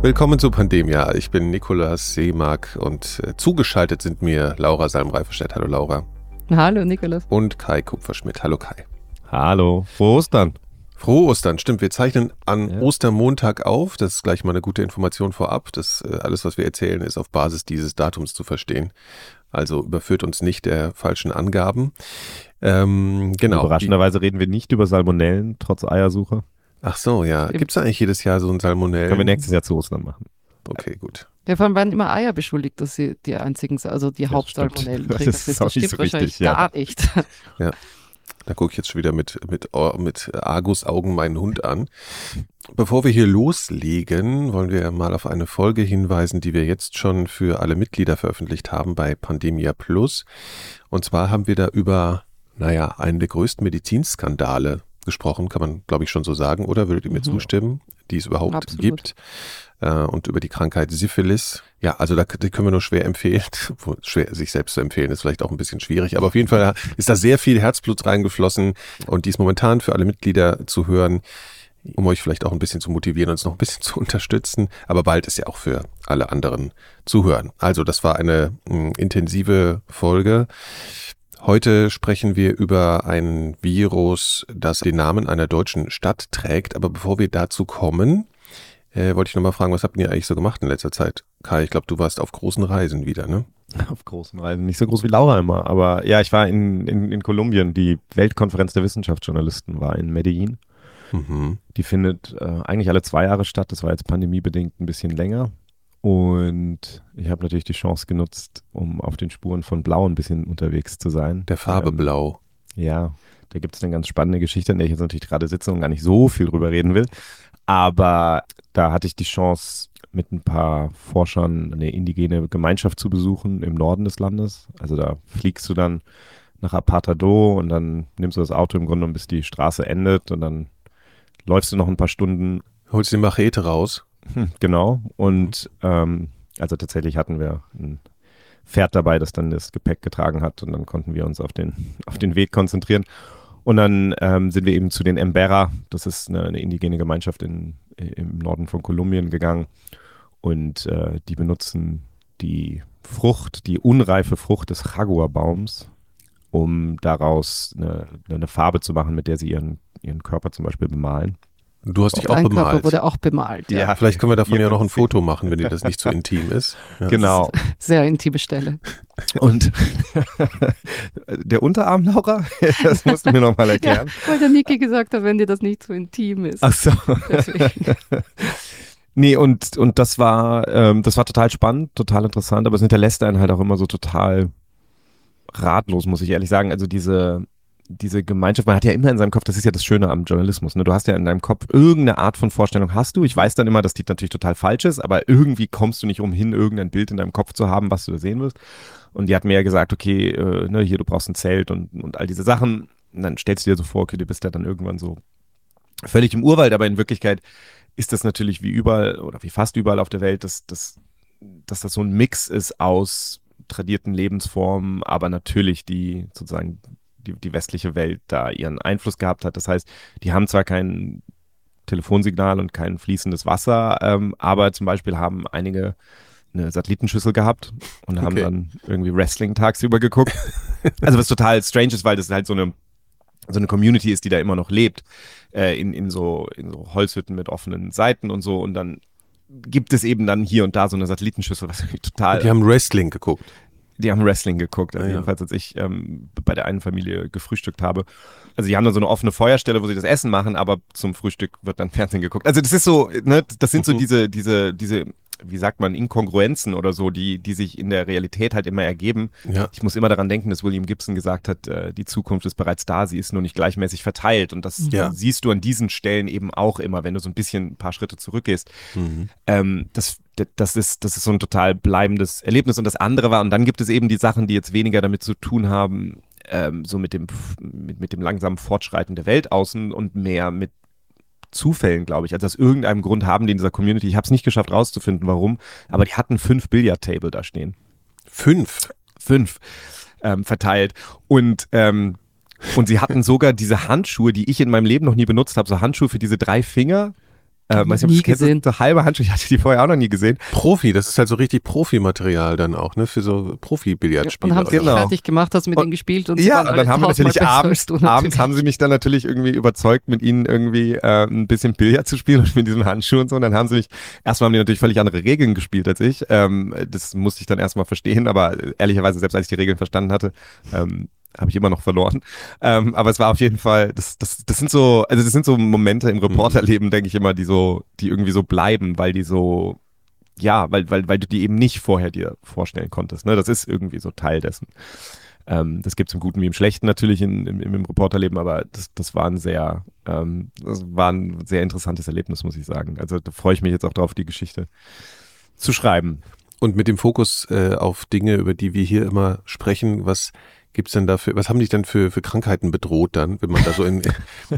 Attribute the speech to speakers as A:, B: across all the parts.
A: Willkommen zu Pandemia. Ich bin Nikolaus Seemark und äh, zugeschaltet sind mir Laura Salm-Reiferstedt. Hallo Laura.
B: Hallo Nikolaus.
A: Und Kai Kupferschmidt. Hallo Kai.
C: Hallo. Frohe Ostern.
A: Frohe Ostern, stimmt. Wir zeichnen an ja. Ostermontag auf. Das ist gleich mal eine gute Information vorab. Das äh, alles, was wir erzählen, ist auf Basis dieses Datums zu verstehen. Also überführt uns nicht der falschen Angaben.
C: Ähm, genau. Überraschenderweise reden wir nicht über Salmonellen, trotz Eiersuche.
A: Ach so, ja. Gibt es eigentlich jedes Jahr so ein Salmonellen?
C: Können wir nächstes Jahr zu Ostern machen.
A: Okay, gut.
B: Ja, allem werden immer Eier beschuldigt, dass sie die einzigen, also die Hauptsalmonellen
C: trägen. Das, das, das stimmt so
B: wahrscheinlich ja. gar nicht.
A: Ja. Da gucke ich jetzt schon wieder mit, mit, mit Argus-Augen meinen Hund an. Bevor wir hier loslegen, wollen wir mal auf eine Folge hinweisen, die wir jetzt schon für alle Mitglieder veröffentlicht haben bei Pandemia Plus. Und zwar haben wir da über, naja, einen der größten Medizinskandale gesprochen, kann man, glaube ich, schon so sagen, oder? Würdet ihr mir mhm. zustimmen, die es überhaupt Absolut. gibt? Äh, und über die Krankheit Syphilis. Ja, also da die können wir nur schwer empfehlen. schwer, sich selbst zu empfehlen, ist vielleicht auch ein bisschen schwierig, aber auf jeden Fall ist da sehr viel Herzblut reingeflossen und die ist momentan für alle Mitglieder zu hören um euch vielleicht auch ein bisschen zu motivieren, uns noch ein bisschen zu unterstützen. Aber bald ist ja auch für alle anderen zu hören. Also das war eine mh, intensive Folge. Heute sprechen wir über ein Virus, das den Namen einer deutschen Stadt trägt. Aber bevor wir dazu kommen, äh, wollte ich nochmal fragen, was habt ihr eigentlich so gemacht in letzter Zeit? Kai, ich glaube, du warst auf großen Reisen wieder, ne?
C: Auf großen Reisen, nicht so groß wie Laura immer, aber ja, ich war in, in, in Kolumbien. Die Weltkonferenz der Wissenschaftsjournalisten war in Medellin. Mhm. Die findet äh, eigentlich alle zwei Jahre statt. Das war jetzt pandemiebedingt ein bisschen länger. Und ich habe natürlich die Chance genutzt, um auf den Spuren von Blau ein bisschen unterwegs zu sein.
A: Der Farbe ähm, Blau.
C: Ja, da gibt es eine ganz spannende Geschichte, in der ich jetzt natürlich gerade sitze und gar nicht so viel drüber reden will. Aber da hatte ich die Chance, mit ein paar Forschern eine indigene Gemeinschaft zu besuchen im Norden des Landes. Also da fliegst du dann nach Apartado und dann nimmst du das Auto im Grunde bis die Straße endet und dann läufst du noch ein paar Stunden.
A: Holst die Machete raus.
C: Hm, genau. Und ähm, also tatsächlich hatten wir ein Pferd dabei, das dann das Gepäck getragen hat und dann konnten wir uns auf den, auf den Weg konzentrieren. Und dann ähm, sind wir eben zu den Embera, das ist eine, eine indigene Gemeinschaft in, im Norden von Kolumbien gegangen. Und äh, die benutzen die Frucht, die unreife Frucht des Jaguarbaums, um daraus eine, eine Farbe zu machen, mit der sie ihren, ihren Körper zum Beispiel bemalen.
A: Du hast dich auch bemalt. Körper
B: wurde auch bemalt.
A: Ja, ja. vielleicht können wir davon ja, ja noch ein Foto machen, wenn dir das nicht zu intim ist.
C: Ja. Genau.
B: Sehr intime Stelle.
C: Und der Unterarm, Laura, das musst du mir nochmal erklären.
B: Ja, weil der Niki gesagt hat, wenn dir das nicht zu intim ist.
C: Ach so. nee, und, und das war, ähm, das war total spannend, total interessant, aber es hinterlässt einen halt auch immer so total ratlos, muss ich ehrlich sagen. Also diese, diese Gemeinschaft, man hat ja immer in seinem Kopf, das ist ja das Schöne am Journalismus, ne? du hast ja in deinem Kopf irgendeine Art von Vorstellung hast du. Ich weiß dann immer, dass die natürlich total falsch ist, aber irgendwie kommst du nicht umhin, irgendein Bild in deinem Kopf zu haben, was du da sehen wirst. Und die hat mir ja gesagt, okay, äh, ne, hier, du brauchst ein Zelt und, und all diese Sachen. Und dann stellst du dir so vor, okay, du bist ja dann irgendwann so völlig im Urwald, aber in Wirklichkeit ist das natürlich wie überall oder wie fast überall auf der Welt, dass, dass, dass das so ein Mix ist aus tradierten Lebensformen, aber natürlich die sozusagen die, die westliche Welt da ihren Einfluss gehabt hat. Das heißt, die haben zwar kein Telefonsignal und kein fließendes Wasser, ähm, aber zum Beispiel haben einige eine Satellitenschüssel gehabt und haben dann irgendwie Wrestling tagsüber geguckt. also was total strange ist, weil das halt so eine so eine Community ist, die da immer noch lebt, äh, in, in, so, in so Holzhütten mit offenen Seiten und so. Und dann gibt es eben dann hier und da so eine Satellitenschüssel, was total.
A: Die haben Wrestling geguckt.
C: Die haben Wrestling geguckt, also ja, jedenfalls als ich ähm, bei der einen Familie gefrühstückt habe. Also die haben dann so eine offene Feuerstelle, wo sie das Essen machen, aber zum Frühstück wird dann Fernsehen geguckt. Also das ist so, ne, das sind so mhm. diese, diese, diese, wie sagt man, Inkongruenzen oder so, die, die sich in der Realität halt immer ergeben. Ja. Ich muss immer daran denken, dass William Gibson gesagt hat, äh, die Zukunft ist bereits da, sie ist nur nicht gleichmäßig verteilt. Und das ja. siehst du an diesen Stellen eben auch immer, wenn du so ein bisschen ein paar Schritte zurückgehst. Mhm. Ähm, das das ist, das ist so ein total bleibendes Erlebnis. Und das andere war, und dann gibt es eben die Sachen, die jetzt weniger damit zu tun haben, ähm, so mit dem, mit, mit dem langsamen Fortschreiten der Welt außen und mehr mit Zufällen, glaube ich. Also aus irgendeinem Grund haben die in dieser Community, ich habe es nicht geschafft rauszufinden, warum, aber die hatten fünf Billardtable da stehen.
A: Fünf?
C: Fünf ähm, verteilt. Und ähm, und sie hatten sogar diese Handschuhe, die ich in meinem Leben noch nie benutzt habe, so Handschuhe für diese drei Finger, Äh, weiß
B: nie gesehen.
C: So halbe Handschuhe, ich hatte die vorher auch noch nie gesehen.
A: Profi, das ist halt so richtig Profimaterial dann auch, ne? Für so
B: Und
A: Profi-Billardspieler.
B: haben sie
C: Genau.
B: fertig gemacht, hast mit
C: Und-
B: ihnen gespielt und
C: Ja, und dann haben wir natürlich abends,
B: du
C: abends
B: natürlich.
C: haben sie mich dann natürlich irgendwie überzeugt, mit ihnen irgendwie äh, ein bisschen Billard zu spielen und mit diesen Handschuhen und so. Und dann haben sie mich, erstmal haben die natürlich völlig andere Regeln gespielt als ich. Ähm, das musste ich dann erstmal verstehen, aber ehrlicherweise, selbst als ich die Regeln verstanden hatte, ähm, habe ich immer noch verloren. Ähm, aber es war auf jeden Fall, das, das, das sind so, also das sind so Momente im Reporterleben, denke ich immer, die so, die irgendwie so bleiben, weil die so, ja, weil, weil, weil du die eben nicht vorher dir vorstellen konntest. Ne? Das ist irgendwie so Teil dessen. Ähm, das gibt es im Guten wie im Schlechten natürlich in, im, im Reporterleben, aber das, das war ein sehr, ähm, das war ein sehr interessantes Erlebnis, muss ich sagen. Also da freue ich mich jetzt auch drauf, die Geschichte zu schreiben.
A: Und mit dem Fokus äh, auf Dinge, über die wir hier immer sprechen, was gibt's denn dafür, was haben dich denn für, für Krankheiten bedroht dann, wenn man da so in,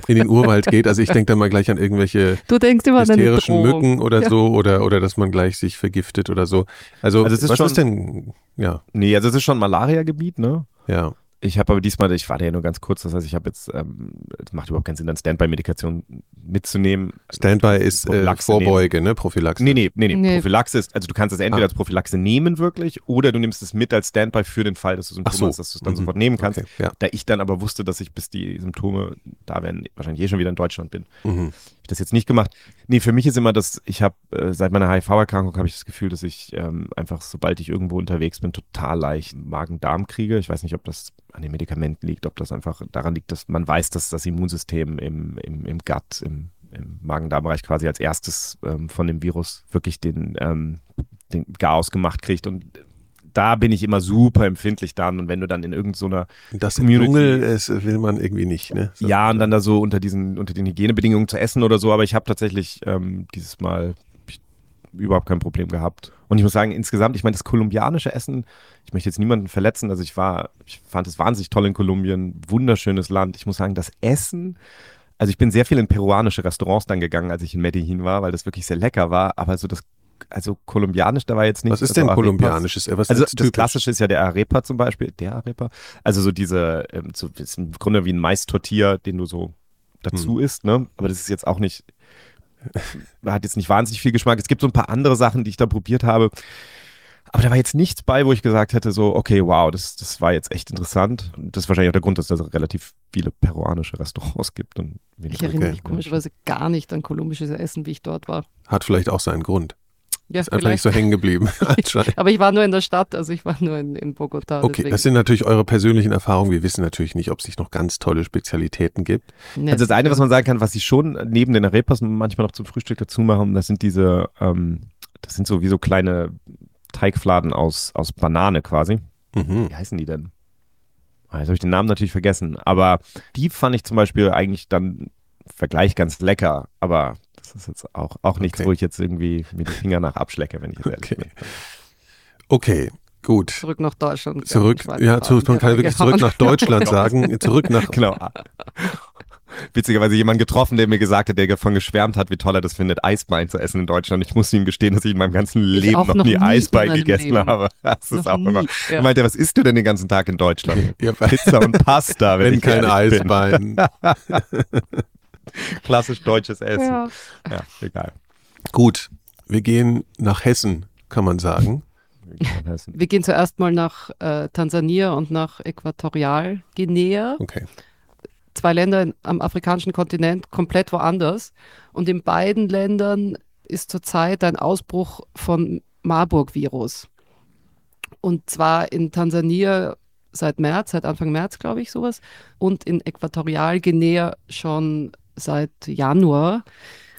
A: in den Urwald geht? Also ich denke da mal gleich an irgendwelche
B: Du denkst immer
A: hysterischen. Mücken oder
B: Ja.
A: so oder, oder dass man gleich sich vergiftet oder so. Also,
C: Also es ist
A: was
C: schon-
A: ist denn, ja,
C: Nee, also es ist schon Malaria-Gebiet, ne?
A: ja.
C: Ich habe aber diesmal, ich war da ja nur ganz kurz, das heißt, ich habe jetzt, ähm, es macht überhaupt keinen Sinn, dann Standby-Medikation mitzunehmen.
A: Standby ist äh,
C: nehmen.
A: Vorbeuge, ne? Prophylaxe.
C: Nee, nee, nee, nee,
B: Nee.
C: Prophylaxe ist, also du kannst es entweder
A: Ah.
C: als Prophylaxe nehmen wirklich oder du nimmst es mit als Standby für den Fall, dass du Symptome
A: so.
C: hast, dass du es dann
A: Mhm.
C: sofort nehmen kannst.
A: Okay, ja.
C: Da ich dann aber wusste, dass ich bis die Symptome da wären, wahrscheinlich eh schon wieder in Deutschland bin,
A: Mhm.
C: Das jetzt nicht gemacht. Nee, für mich ist immer das, ich habe äh, seit meiner HIV-Erkrankung habe ich das Gefühl, dass ich ähm, einfach, sobald ich irgendwo unterwegs bin, total leicht Magen-Darm kriege. Ich weiß nicht, ob das an den Medikamenten liegt, ob das einfach daran liegt, dass man weiß, dass das Immunsystem im, im, im Gut, im, im Magen-Darm-Bereich quasi als erstes ähm, von dem Virus wirklich den, ähm, den Chaos gemacht kriegt und da bin ich immer super empfindlich dann und wenn du dann in irgendeiner
A: Das im Dschungel es will man irgendwie nicht, ne? So.
C: ja, und dann da so unter diesen, unter den Hygienebedingungen zu essen oder so, aber ich habe tatsächlich ähm, dieses Mal überhaupt kein Problem gehabt. Und ich muss sagen, insgesamt, ich meine, das kolumbianische Essen, ich möchte jetzt niemanden verletzen, also ich war, ich fand es wahnsinnig toll in Kolumbien, wunderschönes Land. Ich muss sagen, das Essen, also ich bin sehr viel in peruanische Restaurants dann gegangen, als ich in Medellin war, weil das wirklich sehr lecker war, aber so das, also kolumbianisch, da war jetzt nicht.
A: Was ist
C: also
A: denn
C: Arepas-
A: kolumbianisches? Was
C: also
A: ist
C: das
A: typisch?
C: Klassische ist ja der Arepa zum Beispiel, der Arepa. Also so diese, ähm, so, ist im Grunde wie ein Mais-Tortilla, den du so dazu
A: Hm.
C: isst, ne? Aber das ist jetzt auch nicht, hat jetzt nicht wahnsinnig viel Geschmack. Es gibt so ein paar andere Sachen, die ich da probiert habe. Aber da war jetzt nichts bei, wo ich gesagt hätte, so, okay, wow, das, das war jetzt echt interessant. Und das ist wahrscheinlich auch der Grund, dass es relativ viele peruanische Restaurants gibt.
B: Ich erinnere
A: Okay.
B: mich komischerweise gar nicht an kolumbisches Essen, wie ich dort war.
A: Hat vielleicht auch seinen Grund.
B: Ja,
A: Ist einfach nicht so hängen geblieben.
B: Aber ich war nur in der Stadt, also ich war nur in, in Bogota.
A: Okay,
B: deswegen.
A: das sind natürlich eure persönlichen Erfahrungen. Wir wissen natürlich nicht, ob es sich noch ganz tolle Spezialitäten gibt.
B: Nee,
C: Also das eine, was man sagen kann, was sie schon neben den Arepas manchmal noch zum Frühstück dazu machen, das sind diese, ähm, das sind so wie so kleine Teigfladen aus, aus Banane quasi.
A: Mhm.
C: Wie heißen die denn? Ah, Jetzt habe ich den Namen natürlich vergessen. Aber die fand ich zum Beispiel eigentlich dann im Vergleich ganz lecker. Aber das ist jetzt auch, auch nichts,
A: Okay.
C: wo ich jetzt irgendwie mir die Finger nach abschlecke, wenn ich jetzt ehrlich
A: Okay.
C: bin.
A: Okay, gut.
B: zurück nach Deutschland.
A: Zurück, ja, zurück, man kann wirklich zurück nach. Deutschland sagen. Zurück nach,
C: Genau. Witzigerweise jemand getroffen, der mir gesagt hat, der davon geschwärmt hat, wie toll er das findet, Eisbein zu essen in Deutschland. Ich muss ihm gestehen, dass ich in meinem ganzen Leben noch,
B: noch
C: nie
B: nie in
C: Eisbein gegessen
B: Leben.
C: habe. Das ist
B: Noch
C: auch immer.
B: ja.
C: Er meinte, was isst du denn den ganzen Tag in Deutschland?
A: ja,
C: Pizza und Pasta, wenn,
A: wenn
C: ich
A: kein. Eisbein.
C: Klassisch deutsches Essen.
B: Ja.
C: Ja, egal.
A: Gut, wir gehen nach Hessen, kann man sagen.
B: Wir gehen zuerst mal nach äh, Tansania und nach Äquatorialguinea.
A: Okay.
B: Zwei Länder in, am afrikanischen Kontinent, komplett woanders. Und in beiden Ländern ist zurzeit ein Ausbruch von Marburg-Virus. Und zwar in Tansania seit März, seit Anfang März, glaube ich, sowas. Und in Äquatorialguinea schon seit Januar.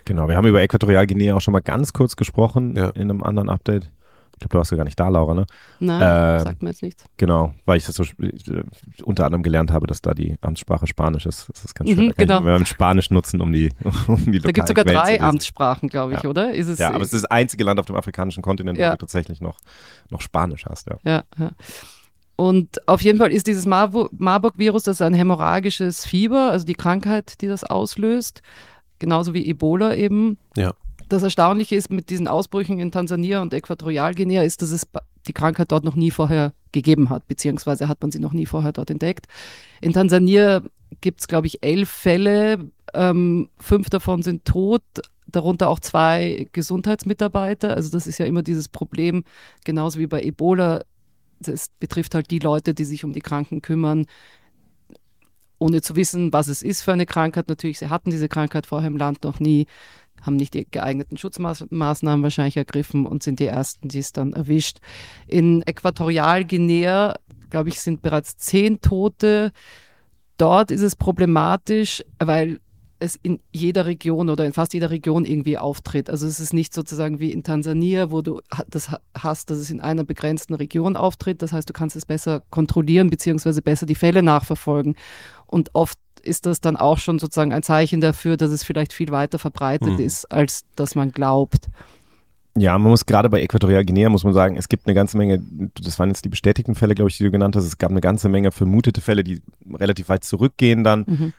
C: Genau, wir haben über Äquatorialguinea auch schon mal ganz kurz gesprochen
A: Ja.
C: in einem anderen Update. Ich glaube, du warst ja gar nicht da, Laura, ne?
B: Nein,
C: Ähm,
B: sagt mir jetzt nichts.
C: Genau, weil ich das so äh, unter anderem gelernt habe, dass da die Amtssprache Spanisch ist. Das ist ganz
B: Mhm,
C: schön. Kann
B: genau.
C: wenn wir Spanisch nutzen, um die, um die
B: Da gibt es sogar
C: Quellen
B: drei. Amtssprachen, glaube ich,
C: Ja.
B: oder? Ist es,
C: Ja, aber es ist das einzige Land auf dem afrikanischen Kontinent,
B: Ja.
C: wo du tatsächlich noch, noch Spanisch hast. Ja.
B: Ja, ja. Und auf jeden Fall ist dieses Marbu- Marburg-Virus, das ist ein hämorrhagisches Fieber, also die Krankheit, die das auslöst, genauso wie Ebola eben.
A: Ja.
B: Das Erstaunliche ist mit diesen Ausbrüchen in Tansania und Äquatorialguinea ist, dass es die Krankheit dort noch nie vorher gegeben hat, beziehungsweise hat man sie noch nie vorher dort entdeckt. In Tansania gibt es, glaube ich, elf Fälle, ähm, fünf davon sind tot. darunter auch zwei Gesundheitsmitarbeiter. Also das ist ja immer dieses Problem, genauso wie bei Ebola. Das betrifft halt die Leute, die sich um die Kranken kümmern, ohne zu wissen, was es ist für eine Krankheit. Natürlich, sie hatten diese Krankheit vorher im Land noch nie, haben nicht die geeigneten Schutzmaßnahmen wahrscheinlich ergriffen und sind die Ersten, die es dann erwischt. In Äquatorialguinea, glaube ich, sind bereits zehn Tote. Dort ist es problematisch, weil es in jeder Region oder in fast jeder Region irgendwie auftritt. Also es ist nicht sozusagen wie in Tansania, wo du das hast, dass es in einer begrenzten Region auftritt. Das heißt, du kannst es besser kontrollieren beziehungsweise besser die Fälle nachverfolgen. Und oft ist das dann auch schon sozusagen ein Zeichen dafür, dass es vielleicht viel weiter verbreitet mhm. ist, als dass man glaubt.
C: Ja, man muss gerade bei Äquatorial Guinea, muss man sagen, es gibt eine ganze Menge, das waren jetzt die bestätigten Fälle, glaube ich, die du genannt hast. Es gab eine ganze Menge vermutete Fälle, die relativ weit zurückgehen dann. Mhm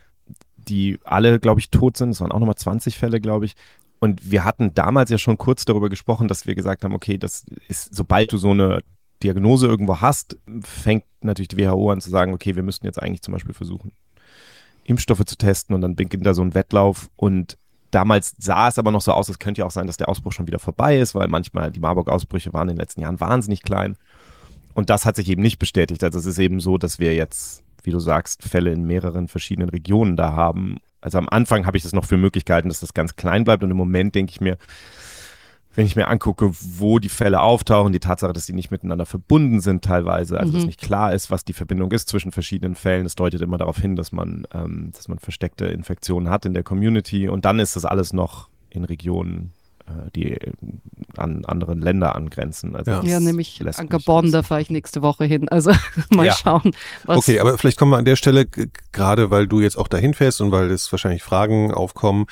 C: die alle, glaube ich, tot sind. Es waren auch nochmal 20 Fälle, glaube ich. Und wir hatten damals ja schon kurz darüber gesprochen, dass wir gesagt haben, okay, das ist, sobald du so eine Diagnose irgendwo hast, fängt natürlich die WHO an zu sagen, okay, wir müssten jetzt eigentlich zum Beispiel versuchen, Impfstoffe zu testen und dann beginnt da so ein Wettlauf. Und damals sah es aber noch so aus, es könnte ja auch sein, dass der Ausbruch schon wieder vorbei ist, weil manchmal die Marburg-Ausbrüche waren in den letzten Jahren wahnsinnig klein. Und das hat sich eben nicht bestätigt. Also es ist eben so, dass wir jetzt wie du sagst, Fälle in mehreren verschiedenen Regionen da haben. Also am Anfang habe ich das noch für Möglichkeiten, dass das ganz klein bleibt und im Moment denke ich mir, wenn ich mir angucke, wo die Fälle auftauchen, die Tatsache, dass sie nicht miteinander verbunden sind teilweise, also mhm. dass nicht klar ist, was die Verbindung ist zwischen verschiedenen Fällen, das deutet immer darauf hin, dass man, ähm, dass man versteckte Infektionen hat in der Community und dann ist das alles noch in Regionen die äh, an anderen Länder angrenzen.
B: Also ja. ja, nämlich an Gabon, da fahre ich nächste Woche hin. Also mal ja. schauen.
A: okay, aber vielleicht kommen wir an der Stelle, gerade weil du jetzt auch dahin fährst und weil es wahrscheinlich Fragen aufkommen,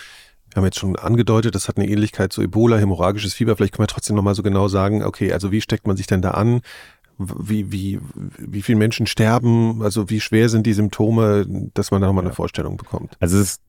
A: wir haben jetzt schon angedeutet, das hat eine Ähnlichkeit zu Ebola, hämorrhagisches Fieber. Vielleicht können wir trotzdem nochmal so genau sagen, okay, also wie steckt man sich denn da an? Wie, wie, wie viele Menschen sterben? Also wie schwer sind die Symptome, dass man da nochmal ja. eine Vorstellung bekommt?
C: Also es ist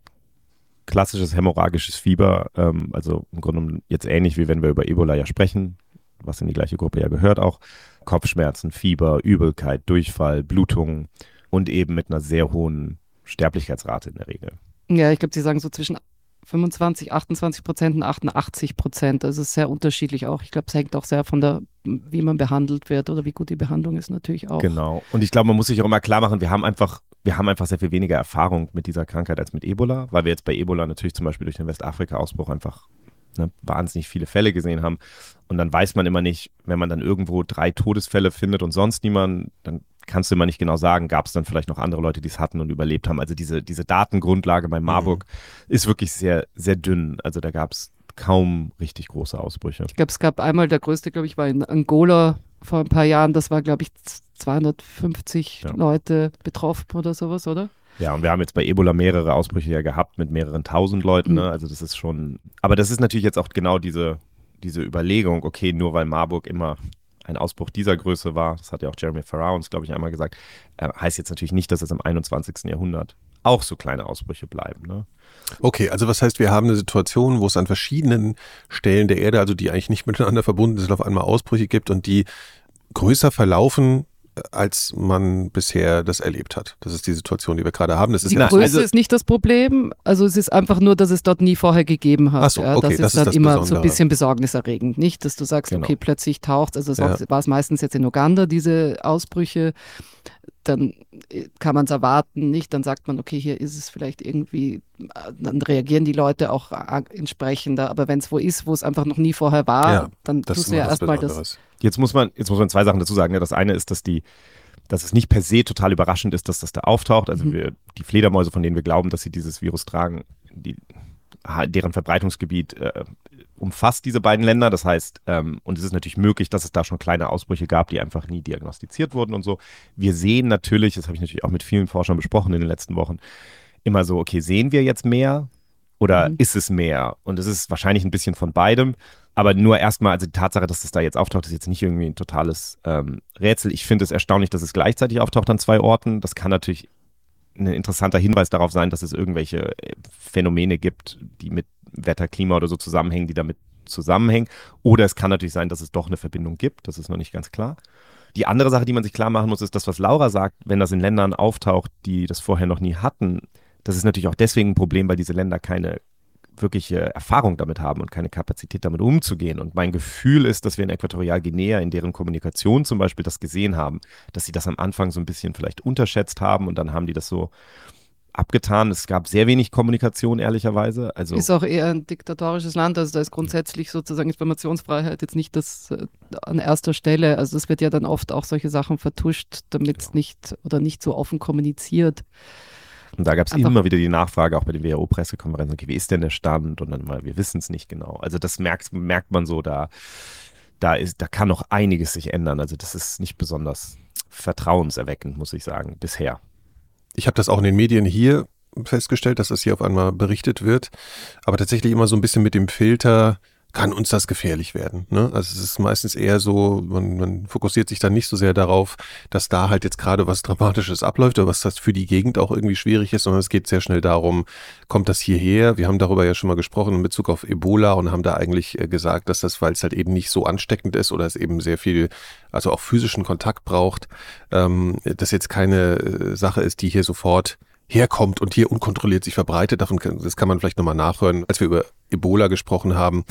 C: klassisches hämorrhagisches Fieber, ähm, also im Grunde jetzt ähnlich wie wenn wir über Ebola ja sprechen, was in die gleiche Gruppe ja gehört auch. Kopfschmerzen, Fieber, Übelkeit, Durchfall, Blutung und eben mit einer sehr hohen Sterblichkeitsrate in der Regel.
B: Ja, ich glaube, Sie sagen so zwischen 25, 28 Prozent und 88 Prozent. Das ist sehr unterschiedlich auch. Ich glaube, es hängt auch sehr von der, wie man behandelt wird oder wie gut die Behandlung ist natürlich auch.
C: Genau. Und ich glaube, man muss sich auch immer klar machen, wir haben einfach wir haben einfach sehr viel weniger Erfahrung mit dieser Krankheit als mit Ebola, weil wir jetzt bei Ebola natürlich zum Beispiel durch den Westafrika-Ausbruch einfach ne, wahnsinnig viele Fälle gesehen haben. Und dann weiß man immer nicht, wenn man dann irgendwo drei Todesfälle findet und sonst niemand, dann kannst du immer nicht genau sagen, gab es dann vielleicht noch andere Leute, die es hatten und überlebt haben. Also diese, diese Datengrundlage bei Marburg mhm. ist wirklich sehr, sehr dünn. Also da gab es kaum richtig große Ausbrüche.
B: Ich glaube, es gab einmal, der größte, glaube ich, war in Angola vor ein paar Jahren. Das war, glaube ich, 250 ja. Leute betroffen oder sowas, oder?
C: Ja, und wir haben jetzt bei Ebola mehrere Ausbrüche ja gehabt mit mehreren tausend Leuten. Ne? Mhm. Also das ist schon, aber das ist natürlich jetzt auch genau diese, diese Überlegung, okay, nur weil Marburg immer ein Ausbruch dieser Größe war, das hat ja auch Jeremy Farrar uns, glaube ich, einmal gesagt, äh, heißt jetzt natürlich nicht, dass es im 21. Jahrhundert auch so kleine Ausbrüche bleiben. Ne?
A: Okay, also was heißt, wir haben eine Situation, wo es an verschiedenen Stellen der Erde, also die eigentlich nicht miteinander verbunden sind, auf einmal Ausbrüche gibt und die größer verlaufen als man bisher das erlebt hat. Das ist die Situation, die wir gerade haben. Das ist
B: die ja, Größe also, ist nicht das Problem. Also es ist einfach nur, dass es dort nie vorher gegeben hat. Ach so, okay, das, das ist dann ist immer Besondere. so ein bisschen besorgniserregend. Nicht, dass du sagst, genau. okay, plötzlich taucht, also ja. war es meistens jetzt in Uganda, diese Ausbrüche dann äh, kann man es erwarten, nicht? Dann sagt man, okay, hier ist es vielleicht irgendwie, dann reagieren die Leute auch entsprechender. Aber wenn es wo ist, wo es einfach noch nie vorher war, ja, dann tust du ja erstmal das.
C: Jetzt muss man, jetzt muss man zwei Sachen dazu sagen. Ja, das eine ist, dass die, dass es nicht per se total überraschend ist, dass das da auftaucht. Also mhm. wir, die Fledermäuse, von denen wir glauben, dass sie dieses Virus tragen, die, deren Verbreitungsgebiet äh, umfasst diese beiden Länder. Das heißt, ähm, und es ist natürlich möglich, dass es da schon kleine Ausbrüche gab, die einfach nie diagnostiziert wurden und so. Wir sehen natürlich, das habe ich natürlich auch mit vielen Forschern besprochen in den letzten Wochen, immer so, okay, sehen wir jetzt mehr oder mhm. ist es mehr? Und es ist wahrscheinlich ein bisschen von beidem. Aber nur erstmal, also die Tatsache, dass das da jetzt auftaucht, ist jetzt nicht irgendwie ein totales ähm, Rätsel. Ich finde es erstaunlich, dass es gleichzeitig auftaucht an zwei Orten. Das kann natürlich ein interessanter Hinweis darauf sein, dass es irgendwelche äh, Phänomene gibt, die mit Wetter, Klima oder so zusammenhängen, die damit zusammenhängen. Oder es kann natürlich sein, dass es doch eine Verbindung gibt. Das ist noch nicht ganz klar. Die andere Sache, die man sich klar machen muss, ist das, was Laura sagt, wenn das in Ländern auftaucht, die das vorher noch nie hatten. Das ist natürlich auch deswegen ein Problem, weil diese Länder keine wirkliche Erfahrung damit haben und keine Kapazität damit umzugehen. Und mein Gefühl ist, dass wir in Äquatorialguinea in deren Kommunikation zum Beispiel das gesehen haben, dass sie das am Anfang so ein bisschen vielleicht unterschätzt haben und dann haben die das so abgetan. Es gab sehr wenig Kommunikation, ehrlicherweise. Also
B: ist auch eher ein diktatorisches Land, also da ist grundsätzlich sozusagen Informationsfreiheit jetzt nicht das äh, an erster Stelle. Also es wird ja dann oft auch solche Sachen vertuscht, damit es genau. nicht oder nicht so offen kommuniziert.
C: Und da gab es immer wieder die Nachfrage, auch bei den WHO-Pressekonferenzen, okay, wie ist denn der Stand? Und dann mal, wir wissen es nicht genau. Also das merkt, merkt man so, da, da, ist, da kann noch einiges sich ändern. Also das ist nicht besonders vertrauenserweckend, muss ich sagen, bisher.
A: Ich habe das auch in den Medien hier festgestellt, dass das hier auf einmal berichtet wird, aber tatsächlich immer so ein bisschen mit dem Filter, kann uns das gefährlich werden. Ne? Also es ist meistens eher so, man, man fokussiert sich dann nicht so sehr darauf, dass da halt jetzt gerade was Dramatisches abläuft oder was das für die Gegend auch irgendwie schwierig ist, sondern es geht sehr schnell darum, kommt das hierher? Wir haben darüber ja schon mal gesprochen in Bezug auf Ebola und haben da eigentlich äh, gesagt, dass das, weil es halt eben nicht so ansteckend ist oder es eben sehr viel, also auch physischen Kontakt braucht, ähm, das jetzt keine äh, Sache ist, die hier sofort herkommt und hier unkontrolliert sich verbreitet. Davon, das kann man vielleicht nochmal nachhören, als wir über Ebola gesprochen haben.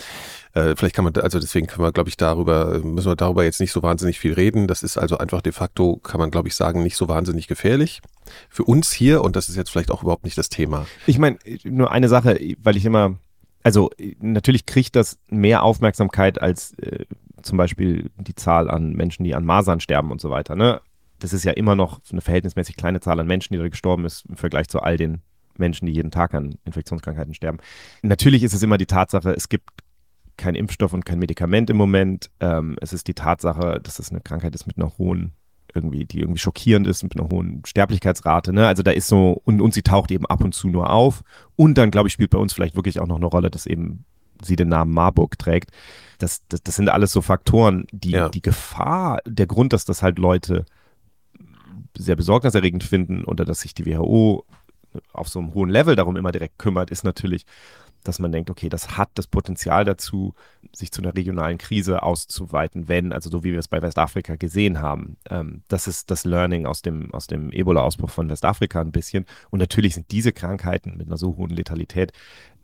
A: Äh, vielleicht kann man, also deswegen können wir, glaube ich, darüber, müssen wir darüber jetzt nicht so wahnsinnig viel reden. Das ist also einfach de facto, kann man, glaube ich, sagen, nicht so wahnsinnig gefährlich. Für uns hier, und das ist jetzt vielleicht auch überhaupt nicht das Thema.
C: Ich meine, nur eine Sache, weil ich immer, also natürlich kriegt das mehr Aufmerksamkeit als äh, zum Beispiel die Zahl an Menschen, die an Masern sterben und so weiter. Ne? das ist ja immer noch eine verhältnismäßig kleine Zahl an Menschen, die da gestorben ist, im Vergleich zu all den Menschen, die jeden Tag an Infektionskrankheiten sterben. Natürlich ist es immer die Tatsache, es gibt kein Impfstoff und kein Medikament im Moment. Ähm, es ist die Tatsache, dass es eine Krankheit ist mit einer hohen, irgendwie, die irgendwie schockierend ist, mit einer hohen Sterblichkeitsrate. Ne? Also da ist so, und, und sie taucht eben ab und zu nur auf. Und dann, glaube ich, spielt bei uns vielleicht wirklich auch noch eine Rolle, dass eben sie den Namen Marburg trägt. Das, das, das sind alles so Faktoren, die ja. die Gefahr, der Grund, dass das halt Leute sehr besorgniserregend finden oder dass sich die WHO auf so einem hohen Level darum immer direkt kümmert, ist natürlich, dass man denkt, okay, das hat das Potenzial dazu, sich zu einer regionalen Krise auszuweiten, wenn, also so wie wir es bei Westafrika gesehen haben. Ähm, das ist das Learning aus dem, aus dem Ebola-Ausbruch von Westafrika ein bisschen. Und natürlich sind diese Krankheiten mit einer so hohen Letalität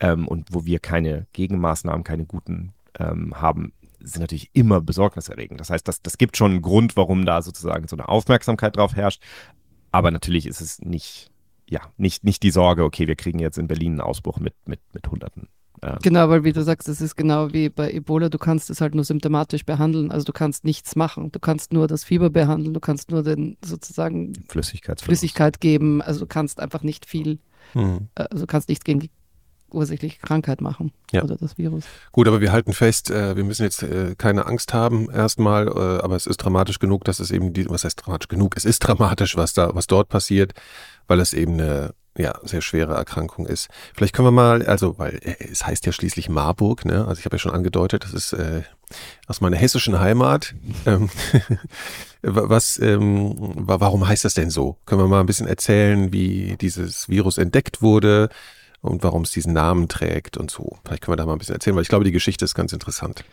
C: ähm, und wo wir keine Gegenmaßnahmen, keine guten ähm, haben, sind natürlich immer besorgniserregend. Das heißt, das, das gibt schon einen Grund, warum da sozusagen so eine Aufmerksamkeit drauf herrscht. Aber natürlich ist es nicht, ja, nicht, nicht die Sorge, okay, wir kriegen jetzt in Berlin einen Ausbruch mit, mit, mit Hunderten.
B: Ähm. Genau, weil wie du sagst, es ist genau wie bei Ebola, du kannst es halt nur symptomatisch behandeln, also du kannst nichts machen. Du kannst nur das Fieber behandeln, du kannst nur den sozusagen Flüssigkeit geben, also du kannst einfach nicht viel, mhm. also du kannst nichts gegen die ursächliche Krankheit machen ja. oder das Virus.
A: Gut, aber wir halten fest, äh, wir müssen jetzt äh, keine Angst haben erstmal, äh, aber es ist dramatisch genug, dass es eben die, was heißt dramatisch genug? Es ist dramatisch, was da, was dort passiert, weil es eben eine ja, sehr schwere Erkrankung ist. Vielleicht können wir mal, also, weil äh, es heißt ja schließlich Marburg, ne? Also ich habe ja schon angedeutet, das ist äh, aus meiner hessischen Heimat. Ähm, was, ähm, warum heißt das denn so? Können wir mal ein bisschen erzählen, wie dieses Virus entdeckt wurde, und warum es diesen Namen trägt und so. Vielleicht können wir da mal ein bisschen erzählen, weil ich glaube, die Geschichte ist ganz interessant.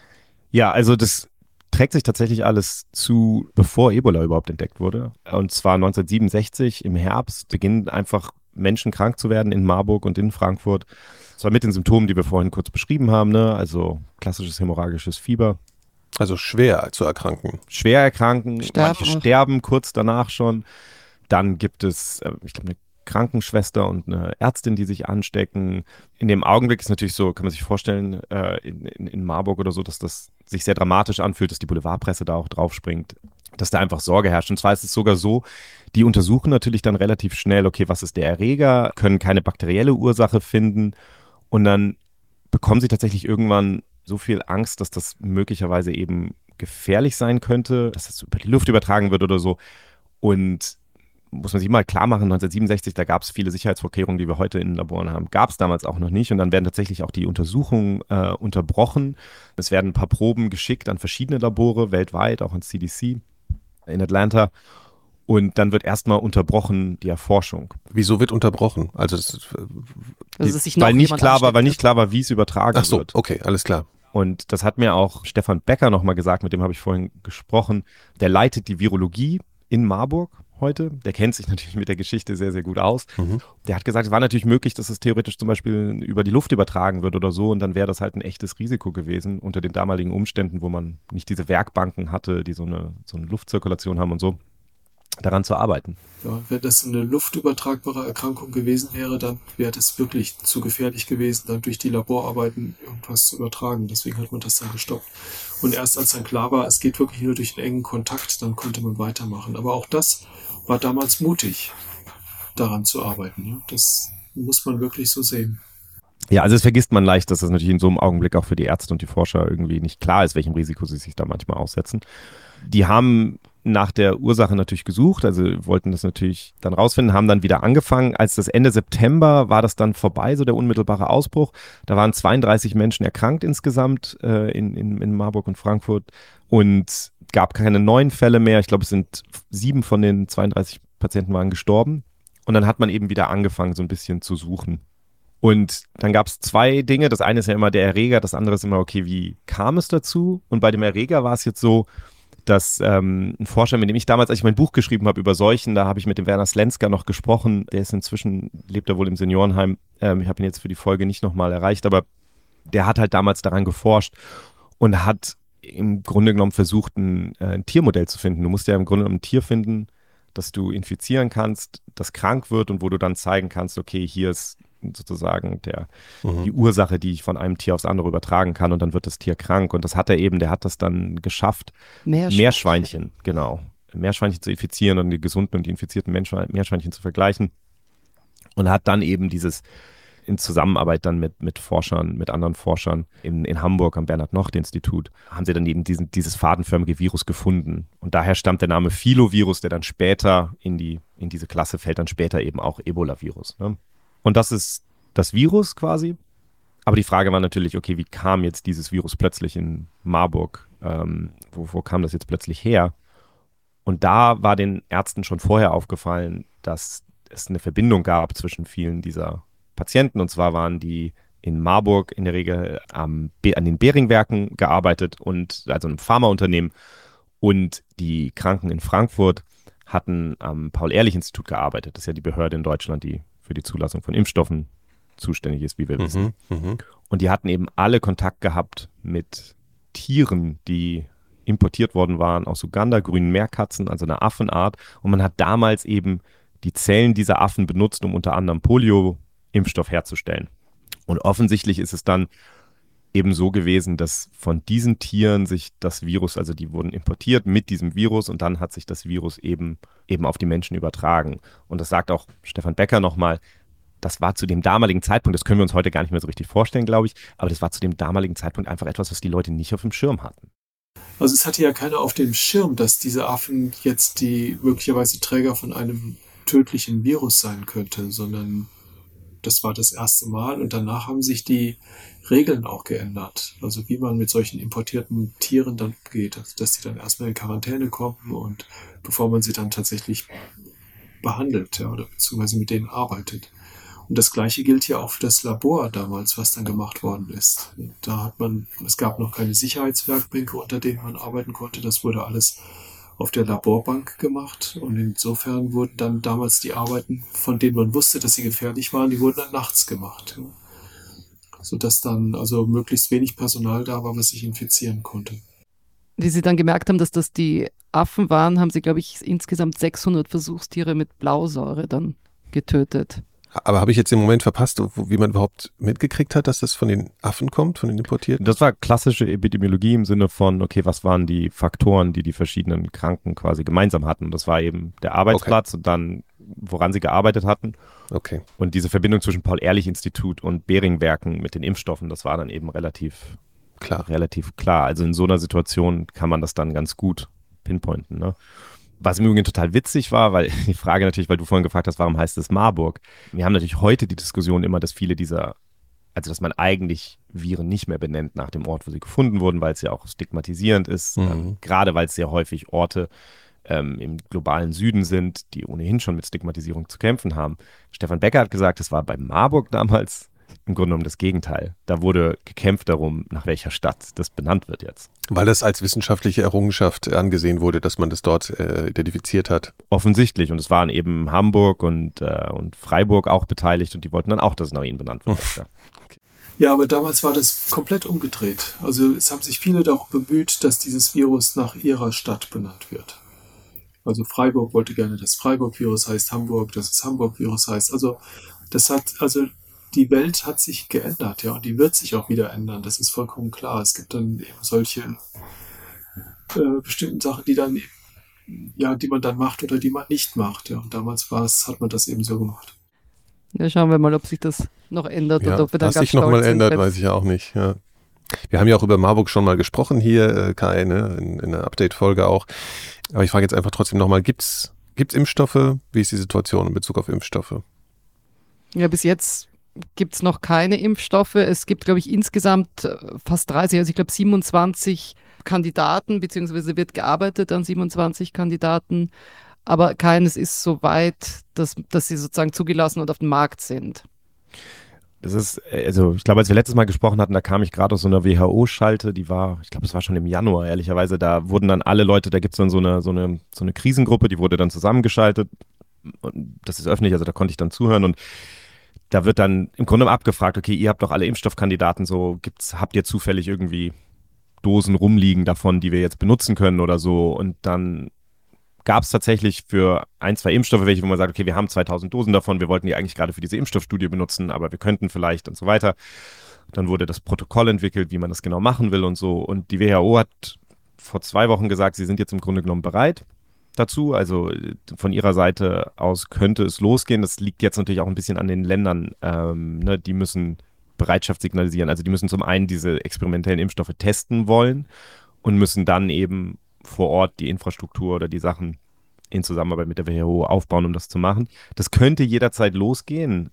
C: Ja, also das trägt sich tatsächlich alles zu, bevor Ebola überhaupt entdeckt wurde. Und zwar 1967 im Herbst beginnen einfach Menschen krank zu werden in Marburg und in Frankfurt. Zwar mit den Symptomen, die wir vorhin kurz beschrieben haben, ne? also klassisches hämorrhagisches Fieber.
A: Also schwer zu erkranken.
C: Schwer erkranken, sterben. manche sterben kurz danach schon. Dann gibt es, äh, ich glaube, eine Krankenschwester und eine Ärztin, die sich anstecken. In dem Augenblick ist natürlich so, kann man sich vorstellen, äh, in, in, in, Marburg oder so, dass das sich sehr dramatisch anfühlt, dass die Boulevardpresse da auch draufspringt, dass da einfach Sorge herrscht. Und zwar ist es sogar so, die untersuchen natürlich dann relativ schnell, okay, was ist der Erreger, können keine bakterielle Ursache finden und dann bekommen sie tatsächlich irgendwann so viel Angst, dass das möglicherweise eben gefährlich sein könnte, dass das über die Luft übertragen wird oder so. Und muss man sich mal klar machen, 1967, da gab es viele Sicherheitsvorkehrungen, die wir heute in Laboren haben, gab es damals auch noch nicht. Und dann werden tatsächlich auch die Untersuchungen äh, unterbrochen. Es werden ein paar Proben geschickt an verschiedene Labore weltweit, auch ans CDC in Atlanta. Und dann wird erstmal unterbrochen die Erforschung.
A: Wieso wird unterbrochen? Also, das,
C: also die, weil nicht klar war, weil nicht klar war, wie es übertragen Ach so, wird.
A: Okay, alles klar.
C: Und das hat mir auch Stefan Becker nochmal gesagt, mit dem habe ich vorhin gesprochen. Der leitet die Virologie in Marburg heute. Der kennt sich natürlich mit der Geschichte sehr, sehr gut aus. Mhm. Der hat gesagt, es war natürlich möglich, dass es theoretisch zum Beispiel über die Luft übertragen wird oder so und dann wäre das halt ein echtes Risiko gewesen unter den damaligen Umständen, wo man nicht diese Werkbanken hatte, die so eine, so eine Luftzirkulation haben und so daran zu arbeiten.
D: Ja, wenn das eine luftübertragbare Erkrankung gewesen wäre, dann wäre das wirklich zu gefährlich gewesen, dann durch die Laborarbeiten irgendwas zu übertragen. Deswegen hat man das dann gestoppt. Und erst als dann klar war, es geht wirklich nur durch einen engen Kontakt, dann konnte man weitermachen. Aber auch das war damals mutig, daran zu arbeiten. Das muss man wirklich so sehen.
C: Ja, also es vergisst man leicht, dass das natürlich in so einem Augenblick auch für die Ärzte und die Forscher irgendwie nicht klar ist, welchem Risiko sie sich da manchmal aussetzen. Die haben nach der Ursache natürlich gesucht, also wollten das natürlich dann rausfinden, haben dann wieder angefangen. Als das Ende September war das dann vorbei, so der unmittelbare Ausbruch. Da waren 32 Menschen erkrankt insgesamt äh, in, in, in Marburg und Frankfurt und gab keine neuen Fälle mehr. Ich glaube, es sind sieben von den 32 Patienten waren gestorben. Und dann hat man eben wieder angefangen, so ein bisschen zu suchen. Und dann gab es zwei Dinge. Das eine ist ja immer der Erreger, das andere ist immer, okay, wie kam es dazu? Und bei dem Erreger war es jetzt so, dass ähm, ein Forscher, mit dem ich damals, als ich mein Buch geschrieben habe über Seuchen, da habe ich mit dem Werner Slenska noch gesprochen. Der ist inzwischen, lebt er wohl im Seniorenheim. Ähm, ich habe ihn jetzt für die Folge nicht nochmal erreicht, aber der hat halt damals daran geforscht und hat im Grunde genommen versucht, ein, äh, ein Tiermodell zu finden. Du musst ja im Grunde genommen ein Tier finden, das du infizieren kannst, das krank wird und wo du dann zeigen kannst, okay, hier ist sozusagen der, mhm. die Ursache, die ich von einem Tier aufs andere übertragen kann und dann wird das Tier krank. Und das hat er eben, der hat das dann geschafft, Meerschweinchen, Meerschweinchen genau, Meerschweinchen zu infizieren und die gesunden und die infizierten Meerschweinchen zu vergleichen. Und hat dann eben dieses in Zusammenarbeit dann mit, mit Forschern, mit anderen Forschern in, in Hamburg am Bernhard-Nocht-Institut, haben sie dann eben diesen, dieses fadenförmige Virus gefunden. Und daher stammt der Name Filovirus, der dann später in, die, in diese Klasse fällt, dann später eben auch Ebola-Virus. Ne? Und das ist das Virus quasi. Aber die Frage war natürlich, okay, wie kam jetzt dieses Virus plötzlich in Marburg? Ähm, wo, wo kam das jetzt plötzlich her? Und da war den Ärzten schon vorher aufgefallen, dass es eine Verbindung gab zwischen vielen dieser Patienten. Und zwar waren die in Marburg in der Regel am, an den Beringwerken gearbeitet und also einem Pharmaunternehmen. Und die Kranken in Frankfurt hatten am Paul-Ehrlich-Institut gearbeitet. Das ist ja die Behörde in Deutschland, die für die Zulassung von Impfstoffen zuständig ist, wie wir mhm, wissen. Mhm. Und die hatten eben alle Kontakt gehabt mit Tieren, die importiert worden waren aus Uganda, grünen Meerkatzen, also einer Affenart. Und man hat damals eben die Zellen dieser Affen benutzt, um unter anderem Polio-Impfstoff herzustellen. Und offensichtlich ist es dann eben so gewesen, dass von diesen Tieren sich das Virus, also die wurden importiert mit diesem Virus und dann hat sich das Virus eben, eben auf die Menschen übertragen. Und das sagt auch Stefan Becker nochmal, das war zu dem damaligen Zeitpunkt, das können wir uns heute gar nicht mehr so richtig vorstellen, glaube ich, aber das war zu dem damaligen Zeitpunkt einfach etwas, was die Leute nicht auf dem Schirm hatten.
D: Also es hatte ja keiner auf dem Schirm, dass diese Affen jetzt die möglicherweise Träger von einem tödlichen Virus sein könnte, sondern das war das erste Mal und danach haben sich die Regeln auch geändert. Also wie man mit solchen importierten Tieren dann geht, also dass sie dann erstmal in Quarantäne kommen und bevor man sie dann tatsächlich behandelt, ja, oder beziehungsweise mit denen arbeitet. Und das gleiche gilt ja auch für das Labor damals, was dann gemacht worden ist. Da hat man, es gab noch keine Sicherheitswerkbänke, unter denen man arbeiten konnte. Das wurde alles auf der Laborbank gemacht und insofern wurden dann damals die Arbeiten, von denen man wusste, dass sie gefährlich waren, die wurden dann nachts gemacht sodass dann also möglichst wenig Personal da war, was sich infizieren konnte.
B: Wie Sie dann gemerkt haben, dass das die Affen waren, haben Sie, glaube ich, insgesamt 600 Versuchstiere mit Blausäure dann getötet.
A: Aber habe ich jetzt den Moment verpasst, wie man überhaupt mitgekriegt hat, dass das von den Affen kommt, von den Importierten?
C: Das war klassische Epidemiologie im Sinne von, okay, was waren die Faktoren, die die verschiedenen Kranken quasi gemeinsam hatten? Das war eben der Arbeitsplatz okay. und dann, woran sie gearbeitet hatten.
A: Okay.
C: Und diese Verbindung zwischen Paul-Ehrlich-Institut und Beringwerken mit den Impfstoffen, das war dann eben relativ klar. Relativ klar. Also in so einer Situation kann man das dann ganz gut pinpointen. Ne? Was im Übrigen total witzig war, weil die Frage natürlich, weil du vorhin gefragt hast, warum heißt es Marburg? Wir haben natürlich heute die Diskussion immer, dass viele dieser, also dass man eigentlich Viren nicht mehr benennt nach dem Ort, wo sie gefunden wurden, weil es ja auch stigmatisierend ist, mhm. ähm, gerade weil es sehr häufig Orte ähm, im globalen Süden sind, die ohnehin schon mit Stigmatisierung zu kämpfen haben. Stefan Becker hat gesagt, es war bei Marburg damals im Grunde genommen das Gegenteil. Da wurde gekämpft darum, nach welcher Stadt das benannt wird jetzt.
A: Weil das als wissenschaftliche Errungenschaft angesehen wurde, dass man das dort äh, identifiziert hat.
C: Offensichtlich. Und es waren eben Hamburg und, äh, und Freiburg auch beteiligt und die wollten dann auch, dass es nach ihnen benannt wird. ja.
D: Ja, aber damals war das komplett umgedreht. Also es haben sich viele darum bemüht, dass dieses Virus nach ihrer Stadt benannt wird. Also Freiburg wollte gerne, dass Freiburg-Virus heißt Hamburg, dass es Hamburg-Virus heißt. Also das hat, also die Welt hat sich geändert, ja, und die wird sich auch wieder ändern. Das ist vollkommen klar. Es gibt dann eben solche äh, bestimmten Sachen, die dann, ja, die man dann macht oder die man nicht macht. Ja, und damals war es, hat man das eben so gemacht.
B: Ja, schauen wir mal, ob sich das noch ändert
A: Ja,
B: und ob wir dann
A: was
B: ganz
A: sich nochmal
B: sind,
A: ändert,
B: wenn-
A: weiß ich ja auch nicht. Ja. Wir haben ja auch über Marburg schon mal gesprochen hier, äh, Kai, ne? in, in der Update-Folge auch. Aber ich frage jetzt einfach trotzdem nochmal, gibt's gibt's Impfstoffe? Wie ist die Situation in Bezug auf Impfstoffe?
B: Ja, bis jetzt gibt es noch keine Impfstoffe. Es gibt, glaube ich, insgesamt äh, fast 30, also ich glaube 27 Kandidaten, beziehungsweise wird gearbeitet an 27 Kandidaten, aber keines ist so weit, dass, dass sie sozusagen zugelassen und auf dem Markt sind.
C: Das ist, äh, also ich glaube, als wir letztes Mal gesprochen hatten, da kam ich gerade aus so einer WHO-Schalte, die war, ich glaube, es war schon im Januar, ehrlicherweise, da wurden dann alle Leute, da gibt es dann so eine, so, eine, so eine Krisengruppe, die wurde dann zusammengeschaltet. Und das ist öffentlich, also da konnte ich dann zuhören und da wird dann im Grunde abgefragt, okay, ihr habt doch alle Impfstoffkandidaten, so gibt's, habt ihr zufällig irgendwie Dosen rumliegen davon, die wir jetzt benutzen können oder so? Und dann gab es tatsächlich für ein, zwei Impfstoffe welche, wo man sagt, okay, wir haben 2000 Dosen davon, wir wollten die eigentlich gerade für diese Impfstoffstudie benutzen, aber wir könnten vielleicht und so weiter. Dann wurde das Protokoll entwickelt, wie man das genau machen will und so. Und die WHO hat vor zwei Wochen gesagt, sie sind jetzt im Grunde genommen bereit dazu. Also von ihrer Seite aus könnte es losgehen. Das liegt jetzt natürlich auch ein bisschen an den Ländern. Ähm, ne? Die müssen Bereitschaft signalisieren. Also die müssen zum einen diese experimentellen Impfstoffe testen wollen und müssen dann eben vor Ort die Infrastruktur oder die Sachen in Zusammenarbeit mit der WHO aufbauen, um das zu machen. Das könnte jederzeit losgehen.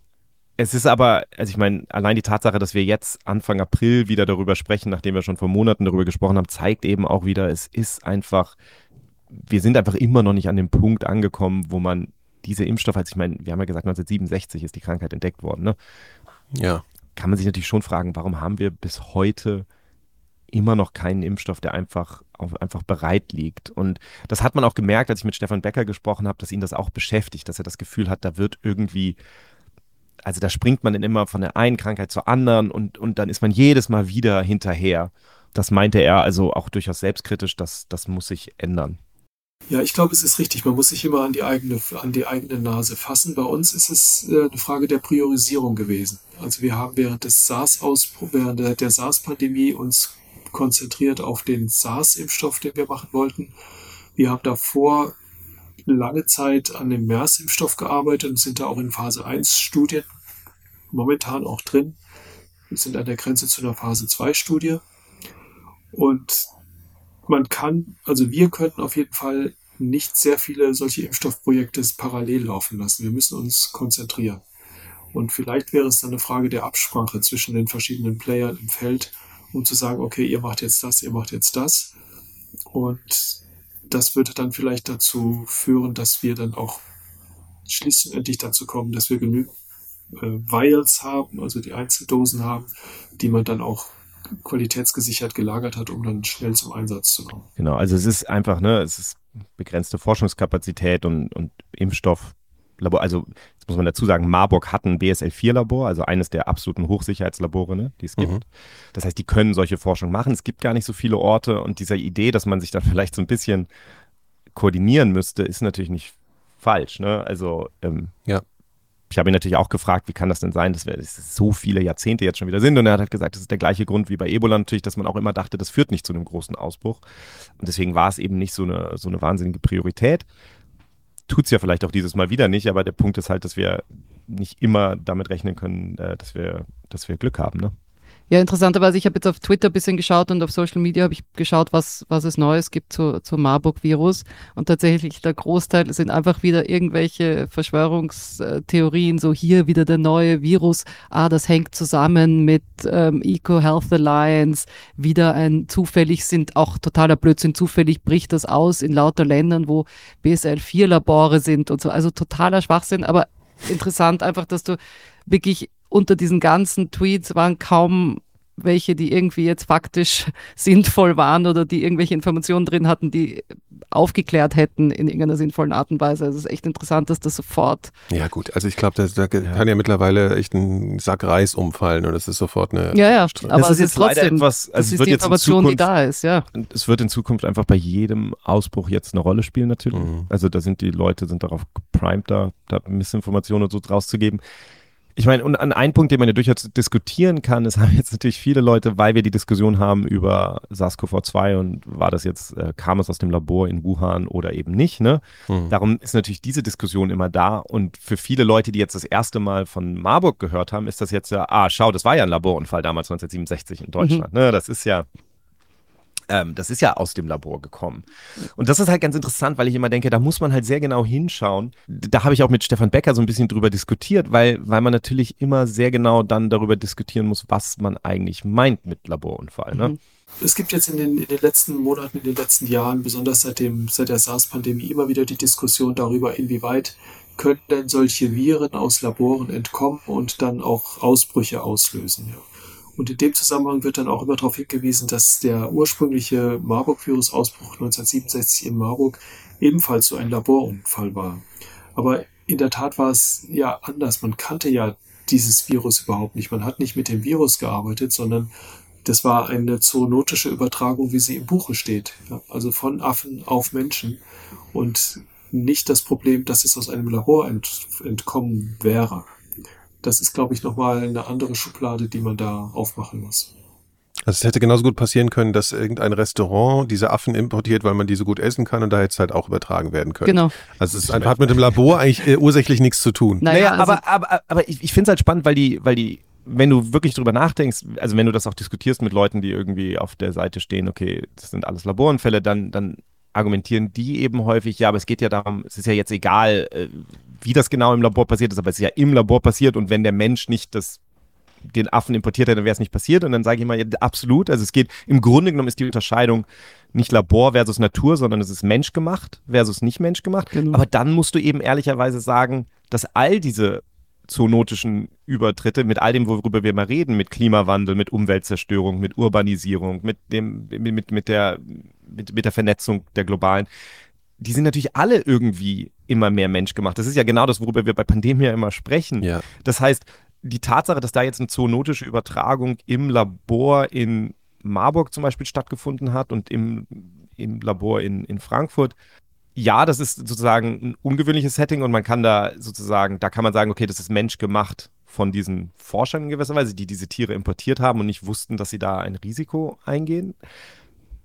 C: Es ist aber, also ich meine, allein die Tatsache, dass wir jetzt Anfang April wieder darüber sprechen, nachdem wir schon vor Monaten darüber gesprochen haben, zeigt eben auch wieder, es ist einfach, wir sind einfach immer noch nicht an dem Punkt angekommen, wo man diese Impfstoffe, also ich meine, wir haben ja gesagt, 1967 ist die Krankheit entdeckt worden, ne?
A: Ja.
C: kann man sich natürlich schon fragen, warum haben wir bis heute immer noch keinen Impfstoff, der einfach, auf, einfach bereit liegt. Und das hat man auch gemerkt, als ich mit Stefan Becker gesprochen habe, dass ihn das auch beschäftigt, dass er das Gefühl hat, da wird irgendwie, also da springt man dann immer von der einen Krankheit zur anderen und, und dann ist man jedes Mal wieder hinterher. Das meinte er also auch durchaus selbstkritisch, dass das muss sich ändern.
D: Ja, ich glaube, es ist richtig. Man muss sich immer an die eigene, an die eigene Nase fassen. Bei uns ist es äh, eine Frage der Priorisierung gewesen. Also wir haben während des SARS-Ausbruchs, während der, der SARS-Pandemie uns konzentriert auf den SARS-Impfstoff, den wir machen wollten. Wir haben davor lange Zeit an dem MERS-Impfstoff gearbeitet und sind da auch in Phase 1 Studien momentan auch drin. Wir sind an der Grenze zu einer Phase 2 Studie. Und man kann, also wir könnten auf jeden Fall nicht sehr viele solche Impfstoffprojekte parallel laufen lassen. Wir müssen uns konzentrieren. Und vielleicht wäre es dann eine Frage der Absprache zwischen den verschiedenen Playern im Feld, um zu sagen, okay, ihr macht jetzt das, ihr macht jetzt das. Und das würde dann vielleicht dazu führen, dass wir dann auch schließlich dazu kommen, dass wir genügend äh, Vials haben, also die Einzeldosen haben, die man dann auch qualitätsgesichert gelagert hat, um dann schnell zum Einsatz zu kommen.
C: Genau, also es ist einfach, ne, es ist begrenzte Forschungskapazität und, und Impfstofflabor. Also, jetzt muss man dazu sagen, Marburg hat ein BSL-4-Labor, also eines der absoluten Hochsicherheitslabore, ne, die es gibt.
A: Mhm.
C: Das heißt, die können solche Forschung machen. Es gibt gar nicht so viele Orte und dieser Idee, dass man sich dann vielleicht so ein bisschen koordinieren müsste, ist natürlich nicht falsch. Ne? Also, ähm,
A: Ja.
C: Ich habe ihn natürlich auch gefragt, wie kann das denn sein, dass wir so viele Jahrzehnte jetzt schon wieder sind. Und er hat halt gesagt, das ist der gleiche Grund wie bei Ebola natürlich, dass man auch immer dachte, das führt nicht zu einem großen Ausbruch. Und deswegen war es eben nicht so eine, so eine wahnsinnige Priorität. Tut es ja vielleicht auch dieses Mal wieder nicht, aber der Punkt ist halt, dass wir nicht immer damit rechnen können, äh, dass, wir, dass wir Glück haben. Ne?
B: Ja, interessanterweise, ich habe jetzt auf Twitter ein bisschen geschaut und auf Social Media habe ich geschaut, was, was es Neues gibt zu, zum Marburg-Virus. Und tatsächlich der Großteil sind einfach wieder irgendwelche Verschwörungstheorien, so hier wieder der neue Virus. Ah, das hängt zusammen mit ähm, Eco Health Alliance. Wieder ein zufällig sind auch totaler Blödsinn. Zufällig bricht das aus in lauter Ländern, wo BSL-4-Labore sind und so. Also totaler Schwachsinn, aber interessant einfach, dass du wirklich unter diesen ganzen Tweets waren kaum welche, die irgendwie jetzt faktisch sinnvoll waren oder die irgendwelche Informationen drin hatten, die aufgeklärt hätten in irgendeiner sinnvollen Art und Weise. Also es ist echt interessant, dass das sofort.
A: Ja, gut, also ich glaube, da, da kann ja mittlerweile echt ein Sack Reis umfallen und das ist sofort eine.
B: Ja, ja, aber
C: das ist jetzt trotzdem, etwas, also
B: das ist die Information, Zukunft, die da ist, ja.
C: Es wird in Zukunft einfach bei jedem Ausbruch jetzt eine Rolle spielen, natürlich. Mhm. Also da sind die Leute sind darauf geprimed, da, da Missinformationen und so rauszugeben. Ich meine, und an einen Punkt, den man ja durchaus diskutieren kann, es haben jetzt natürlich viele Leute, weil wir die Diskussion haben über SARS-CoV-2 und war das jetzt, äh, kam es aus dem Labor in Wuhan oder eben nicht, ne? Hm. Darum ist natürlich diese Diskussion immer da und für viele Leute, die jetzt das erste Mal von Marburg gehört haben, ist das jetzt ja, ah, schau, das war ja ein Laborunfall damals 1967 in Deutschland, mhm. ne? Das ist ja, ähm, das ist ja aus dem Labor gekommen. Und das ist halt ganz interessant, weil ich immer denke, da muss man halt sehr genau hinschauen. Da habe ich auch mit Stefan Becker so ein bisschen drüber diskutiert, weil, weil man natürlich immer sehr genau dann darüber diskutieren muss, was man eigentlich meint mit Laborunfall. Ne? Mhm.
D: Es gibt jetzt in den, in den letzten Monaten, in den letzten Jahren, besonders seit, dem, seit der SARS-Pandemie, immer wieder die Diskussion darüber, inwieweit können denn solche Viren aus Laboren entkommen und dann auch Ausbrüche auslösen. Ja. Und in dem Zusammenhang wird dann auch immer darauf hingewiesen, dass der ursprüngliche Marburg-Virus-Ausbruch 1967 in Marburg ebenfalls so ein Laborunfall war. Aber in der Tat war es ja anders. Man kannte ja dieses Virus überhaupt nicht. Man hat nicht mit dem Virus gearbeitet, sondern das war eine zoonotische Übertragung, wie sie im Buche steht. Ja, also von Affen auf Menschen und nicht das Problem, dass es aus einem Labor ent entkommen wäre das ist, glaube ich, nochmal eine andere Schublade, die man da aufmachen muss.
A: Also es hätte genauso gut passieren können, dass irgendein Restaurant diese Affen importiert, weil man die so gut essen kann und da hätte es halt auch übertragen werden können.
B: Genau.
A: Also es hat mit dem Labor eigentlich äh, ursächlich nichts zu tun.
C: Naja, also aber, aber, aber ich, ich finde es halt spannend, weil die, weil die, wenn du wirklich drüber nachdenkst, also wenn du das auch diskutierst mit Leuten, die irgendwie auf der Seite stehen, okay, das sind alles Laborunfälle, dann, dann argumentieren die eben häufig, ja, aber es geht ja darum, es ist ja jetzt egal, äh, wie das genau im Labor passiert ist, aber es ist ja im Labor passiert und wenn der Mensch nicht das den Affen importiert hätte, dann wäre es nicht passiert. Und dann sage ich mal, ja, absolut. Also es geht, im Grunde genommen ist die Unterscheidung nicht Labor versus Natur, sondern es ist menschgemacht versus nicht menschgemacht. Genau. Aber dann musst du eben ehrlicherweise sagen, dass all diese zoonotischen Übertritte, mit all dem, worüber wir mal reden, mit Klimawandel, mit Umweltzerstörung, mit Urbanisierung, mit dem, mit, mit der, mit, mit der Vernetzung der globalen, die sind natürlich alle irgendwie immer mehr menschgemacht. Das ist ja genau das, worüber wir bei Pandemie ja immer sprechen. Ja. Das heißt, die Tatsache, dass da jetzt eine zoonotische Übertragung im Labor in Marburg zum Beispiel stattgefunden hat und im, im Labor in, in Frankfurt, ja, das ist sozusagen ein ungewöhnliches Setting und man kann da sozusagen, da kann man sagen, okay, das ist menschgemacht von diesen Forschern in gewisser Weise, die diese Tiere importiert haben und nicht wussten, dass sie da ein Risiko eingehen.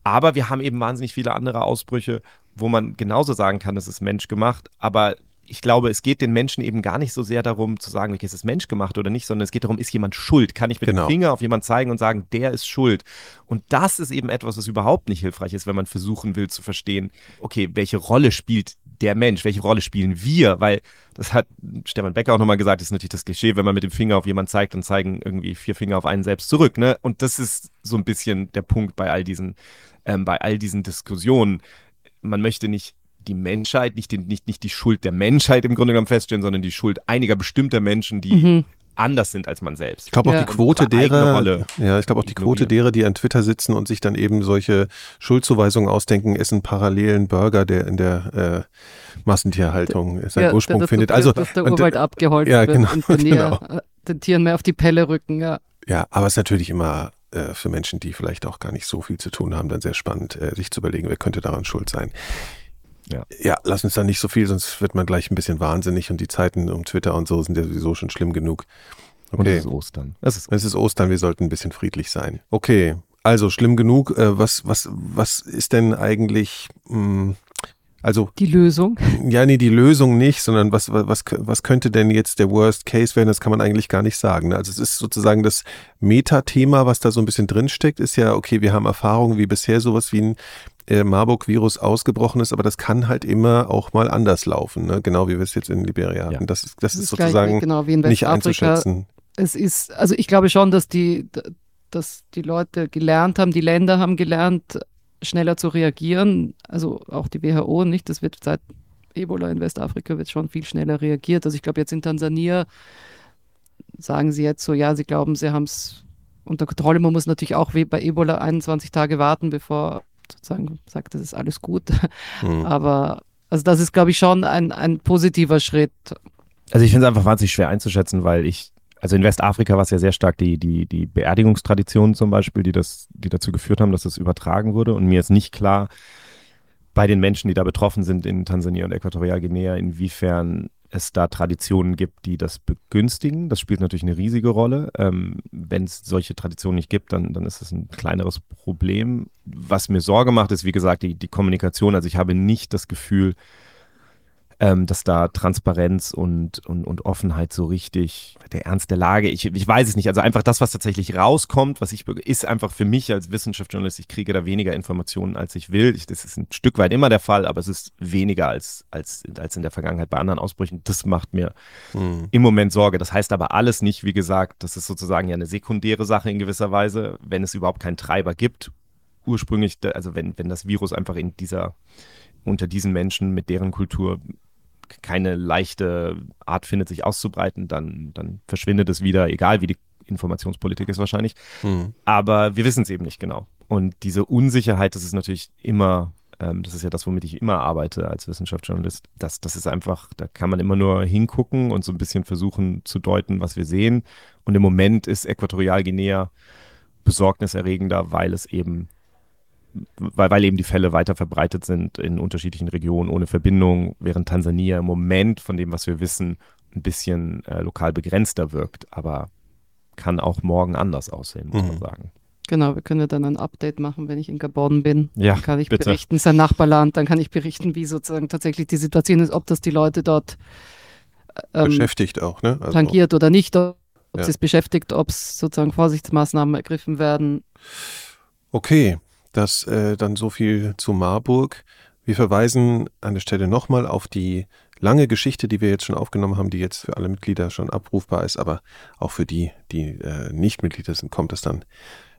C: Aber wir haben eben wahnsinnig viele andere Ausbrüche, wo man genauso sagen kann, es ist menschgemacht, aber ich glaube, es geht den Menschen eben gar nicht so sehr darum zu sagen, okay, ist es menschgemacht oder nicht, sondern es geht darum, ist jemand schuld? Kann ich mit genau. dem Finger auf jemanden zeigen und sagen, der ist schuld? Und das ist eben etwas, was überhaupt nicht hilfreich ist, wenn man versuchen will zu verstehen, okay, welche Rolle spielt der Mensch, welche Rolle spielen wir? Weil das hat Stefan Becker auch nochmal gesagt, ist natürlich das Klischee, wenn man mit dem Finger auf jemanden zeigt, dann zeigen irgendwie vier Finger auf einen selbst zurück. Ne? Und das ist so ein bisschen der Punkt bei all diesen, ähm, bei all diesen Diskussionen. Man möchte nicht die Menschheit, nicht, den, nicht, nicht die Schuld der Menschheit im Grunde genommen feststellen, sondern die Schuld einiger bestimmter Menschen, die mhm. anders sind als man selbst.
A: Ich glaube auch ja. die Quote derer, ja, ich glaube auch die Quote derer, die an Twitter sitzen und sich dann eben solche Schuldzuweisungen ausdenken, essen parallelen Burger, der in der äh, Massentierhaltung seinen ja, Ursprung das, findet.
B: Also dass der Urwald abgeholzt ja, genau, wird und genau. Näher, den Tieren mehr auf die Pelle rücken. Ja,
A: ja aber es ist natürlich immer äh, für Menschen, die vielleicht auch gar nicht so viel zu tun haben, dann sehr spannend, äh, sich zu überlegen, wer könnte daran schuld sein. Ja. ja, lass uns da nicht so viel, sonst wird man gleich ein bisschen wahnsinnig und die Zeiten um Twitter und so sind ja sowieso schon schlimm genug.
C: Okay. Und es ist Ostern.
A: Es ist, es ist Ostern, wir sollten ein bisschen friedlich sein. Okay, also schlimm genug. Äh, was, was, was ist denn eigentlich, mh, hm, also.
B: Die Lösung?
A: Ja, nee, die Lösung nicht, sondern was, was, was könnte denn jetzt der Worst Case werden? Das kann man eigentlich gar nicht sagen. Ne? Also es ist sozusagen das Metathema, was da so ein bisschen drinsteckt, ist ja, okay, wir haben Erfahrungen wie bisher sowas wie ein äh, Marburg-Virus ausgebrochen ist, aber das kann halt immer auch mal anders laufen, ne? genau wie wir es jetzt in Liberia hatten. Das ist, das, das ist, sozusagen genau, wie nicht einzuschätzen.
B: Es ist, also ich glaube schon, dass die, dass die Leute gelernt haben, die Länder haben gelernt, schneller zu reagieren. Also auch die WHO nicht. Das wird seit Ebola in Westafrika wird schon viel schneller reagiert. Also ich glaube jetzt in Tansania sagen sie jetzt so, ja, sie glauben, sie haben es unter Kontrolle. Man muss natürlich auch wie bei Ebola 21 Tage warten, bevor sozusagen sagt, das ist alles gut. Mhm. Aber also das ist, glaube ich, schon ein, ein positiver Schritt.
C: Also ich finde es einfach wahnsinnig schwer einzuschätzen, weil ich, also in Westafrika war es ja sehr stark die, die, die Beerdigungstraditionen zum Beispiel, die, das, die dazu geführt haben, dass das übertragen wurde. Und mir ist nicht klar, bei den Menschen, die da betroffen sind in Tansania und Äquatorialguinea, inwiefern es da Traditionen gibt, die das begünstigen. Das spielt natürlich eine riesige Rolle. Ähm, Wenn es solche Traditionen nicht gibt, dann, dann ist es ein kleineres Problem. Was mir Sorge macht, ist, wie gesagt, die, die Kommunikation. Also ich habe nicht das Gefühl, ähm, dass da Transparenz und, und, und Offenheit so richtig, der Ernst der Lage, ich, ich weiß es nicht. Also einfach das, was tatsächlich rauskommt, was ich, ist einfach für mich als Wissenschaftsjournalist, ich kriege da weniger Informationen, als ich will. Ich, das ist ein Stück weit immer der Fall, aber es ist weniger als, als, als in der Vergangenheit bei anderen Ausbrüchen. Das macht mir hm. im Moment Sorge. Das heißt aber alles nicht, wie gesagt, das ist sozusagen ja eine sekundäre Sache in gewisser Weise, wenn es überhaupt keinen Treiber gibt. Ursprünglich, also wenn, wenn das Virus einfach in dieser unter diesen Menschen mit deren Kultur keine leichte Art findet, sich auszubreiten, dann, dann verschwindet es wieder, egal wie die Informationspolitik ist wahrscheinlich. Mhm. Aber wir wissen es eben nicht genau. Und diese Unsicherheit, das ist natürlich immer, ähm, das ist ja das, womit ich immer arbeite als Wissenschaftsjournalist, das, das ist einfach, da kann man immer nur hingucken und so ein bisschen versuchen zu deuten, was wir sehen. Und im Moment ist Äquatorialguinea besorgniserregender, weil es eben weil, weil eben die Fälle weiter verbreitet sind in unterschiedlichen Regionen ohne Verbindung, während Tansania im Moment von dem, was wir wissen, ein bisschen äh, lokal begrenzter wirkt, aber kann auch morgen anders aussehen, muss mhm. man sagen.
B: Genau, wir können ja dann ein Update machen, wenn ich in Gabon bin.
C: Ja,
B: dann kann ich
C: bitte.
B: berichten, sein Nachbarland, dann kann ich berichten, wie sozusagen tatsächlich die Situation ist, ob das die Leute dort
A: ähm, beschäftigt auch, ne?
B: Also, tangiert oder nicht, ob ja. es beschäftigt, ob es sozusagen Vorsichtsmaßnahmen ergriffen werden.
A: Okay, das äh, dann so viel zu Marburg. Wir verweisen an der Stelle nochmal auf die lange Geschichte, die wir jetzt schon aufgenommen haben, die jetzt für alle Mitglieder schon abrufbar ist, aber auch für die, die äh, nicht Mitglieder sind, kommt es dann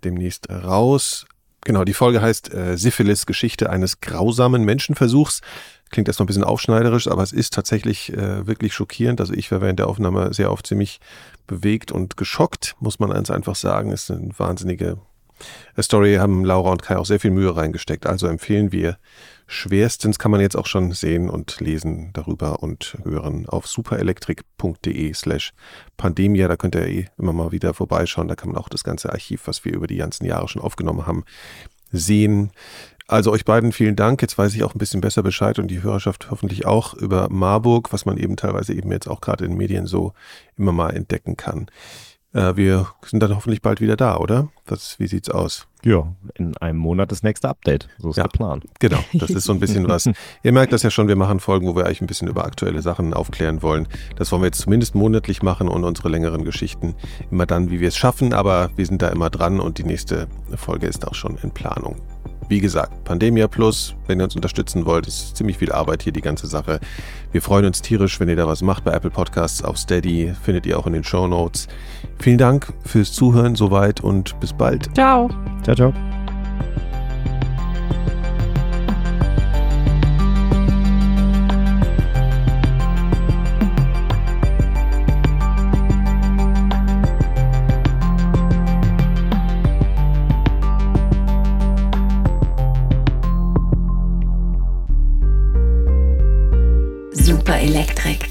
A: demnächst raus. Genau, die Folge heißt äh, Syphilis, Geschichte eines grausamen Menschenversuchs. Klingt erstmal ein bisschen aufschneiderisch, aber es ist tatsächlich äh, wirklich schockierend. Also ich war während der Aufnahme sehr oft ziemlich bewegt und geschockt, muss man ganz einfach sagen. Es ist eine wahnsinnige Story haben Laura und Kai auch sehr viel Mühe reingesteckt. Also empfehlen wir schwerstens, kann man jetzt auch schon sehen und lesen darüber und hören auf superelektrik.de slash Pandemia. Da könnt ihr eh immer mal wieder vorbeischauen. Da kann man auch das ganze Archiv, was wir über die ganzen Jahre schon aufgenommen haben, sehen. Also euch beiden vielen Dank. Jetzt weiß ich auch ein bisschen besser Bescheid und die Hörerschaft hoffentlich auch über Marburg, was man eben teilweise eben jetzt auch gerade in Medien so immer mal entdecken kann. Äh, wir sind dann hoffentlich bald wieder da, oder? Was, wie sieht's aus?
C: Ja, in einem Monat das nächste Update. So ist ja, der Plan.
A: Genau, das ist so ein bisschen was. Ihr merkt das ja schon, wir machen Folgen, wo wir eigentlich ein bisschen über aktuelle Sachen aufklären wollen. Das wollen wir jetzt zumindest monatlich machen und unsere längeren Geschichten immer dann, wie wir es schaffen. Aber wir sind da immer dran und die nächste Folge ist auch schon in Planung. Wie gesagt, Pandemia Plus, wenn ihr uns unterstützen wollt, ist ziemlich viel Arbeit hier die ganze Sache. Wir freuen uns tierisch, wenn ihr da was macht bei Apple Podcasts auf Steady, findet ihr auch in den Show Notes. Vielen Dank fürs Zuhören soweit und bis bald.
B: Ciao.
C: Ciao, ciao.
E: Elektrik.